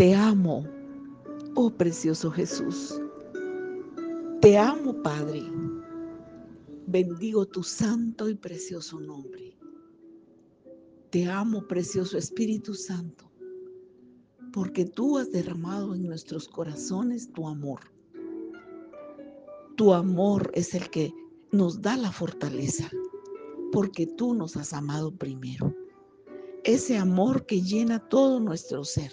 Te amo, oh precioso Jesús. Te amo, Padre. Bendigo tu santo y precioso nombre. Te amo, precioso Espíritu Santo, porque tú has derramado en nuestros corazones tu amor. Tu amor es el que nos da la fortaleza, porque tú nos has amado primero. Ese amor que llena todo nuestro ser,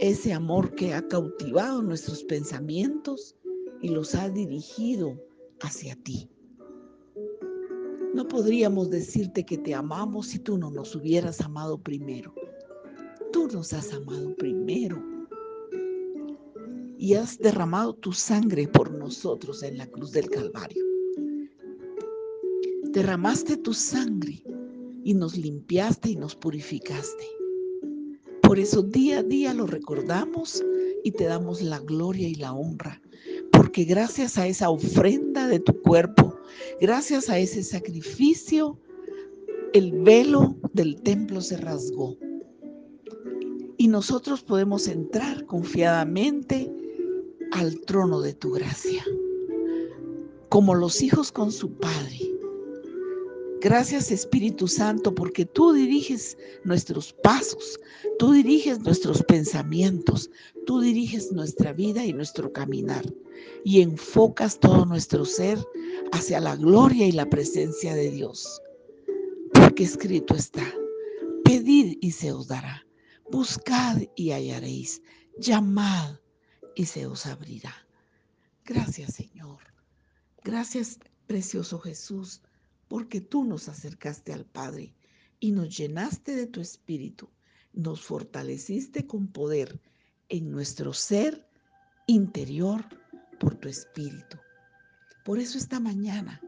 ese amor que ha cautivado nuestros pensamientos y los ha dirigido hacia ti. No podríamos decirte que te amamos si tú no nos hubieras amado primero. Tú nos has amado primero. Y has derramado tu sangre por nosotros en la cruz del Calvario. Derramaste tu sangre y nos limpiaste y nos purificaste. Por eso día a día lo recordamos y te damos la gloria y la honra porque gracias a esa ofrenda de tu cuerpo, gracias a ese sacrificio, el velo del templo se rasgó. Y nosotros podemos entrar confiadamente al trono de tu gracia, como los hijos con su Padre Gracias Espíritu Santo porque tú diriges nuestros pasos, tú diriges nuestros pensamientos, tú diriges nuestra vida y nuestro caminar y enfocas todo nuestro ser hacia la gloria y la presencia de Dios. Porque escrito está, pedid y se os dará, buscad y hallaréis, llamad y se os abrirá. Gracias Señor. Gracias precioso Jesús porque tú nos acercaste al Padre y nos llenaste de tu espíritu, nos fortaleciste con poder en nuestro ser interior por tu espíritu. Por eso esta mañana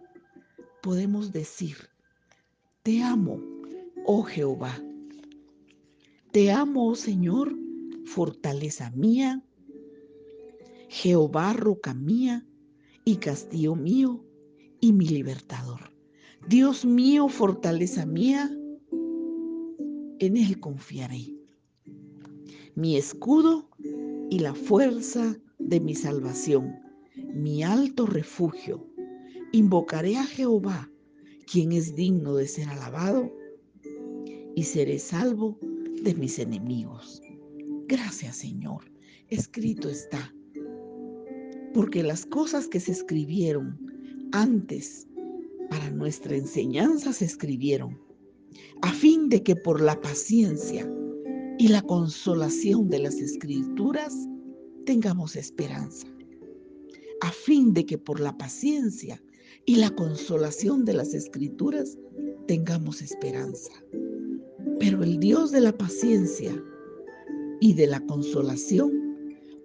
podemos decir, te amo, oh Jehová. Te amo, oh Señor, fortaleza mía, Jehová, roca mía y castillo mío y mi libertador. Dios mío, fortaleza mía, en Él confiaré. Mi escudo y la fuerza de mi salvación, mi alto refugio. Invocaré a Jehová, quien es digno de ser alabado, y seré salvo de mis enemigos. Gracias, Señor. Escrito está. Porque las cosas que se escribieron antes para nuestra enseñanza se escribieron, a fin de que por la paciencia y la consolación de las escrituras tengamos esperanza. A fin de que por la paciencia y la consolación de las escrituras tengamos esperanza. Pero el Dios de la paciencia y de la consolación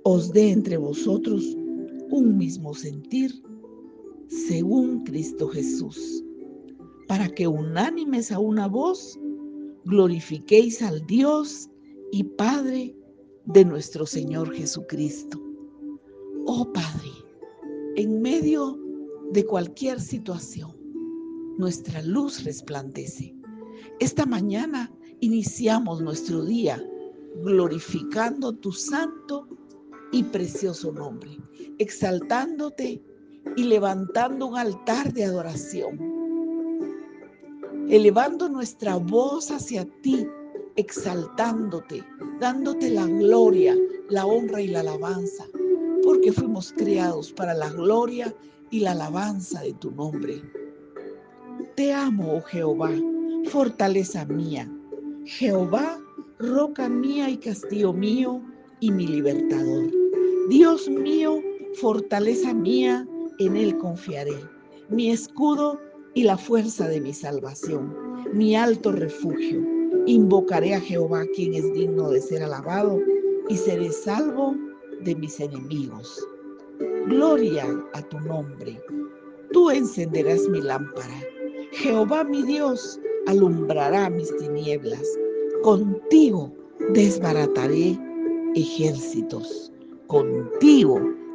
os dé entre vosotros un mismo sentir según Cristo Jesús, para que unánimes a una voz glorifiquéis al Dios y Padre de nuestro Señor Jesucristo. Oh Padre, en medio de cualquier situación, nuestra luz resplandece. Esta mañana iniciamos nuestro día glorificando tu santo y precioso nombre, exaltándote y levantando un altar de adoración, elevando nuestra voz hacia ti, exaltándote, dándote la gloria, la honra y la alabanza, porque fuimos creados para la gloria y la alabanza de tu nombre. Te amo, oh Jehová, fortaleza mía, Jehová, roca mía y castillo mío y mi libertador. Dios mío, fortaleza mía, en Él confiaré, mi escudo y la fuerza de mi salvación, mi alto refugio. Invocaré a Jehová, quien es digno de ser alabado, y seré salvo de mis enemigos. Gloria a tu nombre. Tú encenderás mi lámpara. Jehová mi Dios alumbrará mis tinieblas. Contigo desbarataré ejércitos. Contigo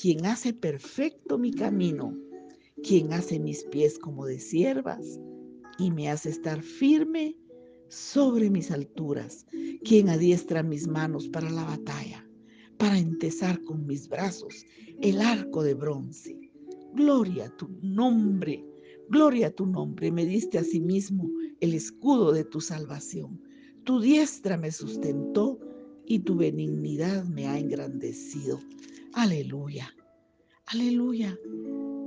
quien hace perfecto mi camino, quien hace mis pies como de siervas y me hace estar firme sobre mis alturas, quien adiestra mis manos para la batalla, para entesar con mis brazos el arco de bronce. Gloria a tu nombre, gloria a tu nombre. Me diste a sí mismo el escudo de tu salvación. Tu diestra me sustentó y tu benignidad me ha engrandecido. Aleluya, aleluya.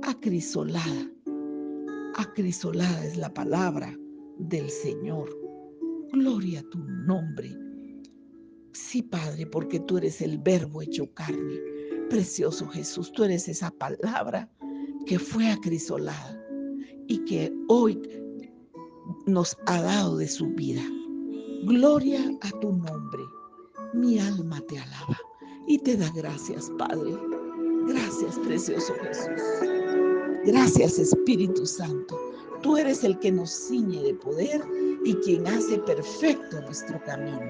Acrisolada, acrisolada es la palabra del Señor. Gloria a tu nombre. Sí, Padre, porque tú eres el verbo hecho carne. Precioso Jesús, tú eres esa palabra que fue acrisolada y que hoy nos ha dado de su vida. Gloria a tu nombre. Mi alma te alaba y te da gracias, Padre. Gracias, precioso Jesús. Gracias, Espíritu Santo. Tú eres el que nos ciñe de poder y quien hace perfecto nuestro camino.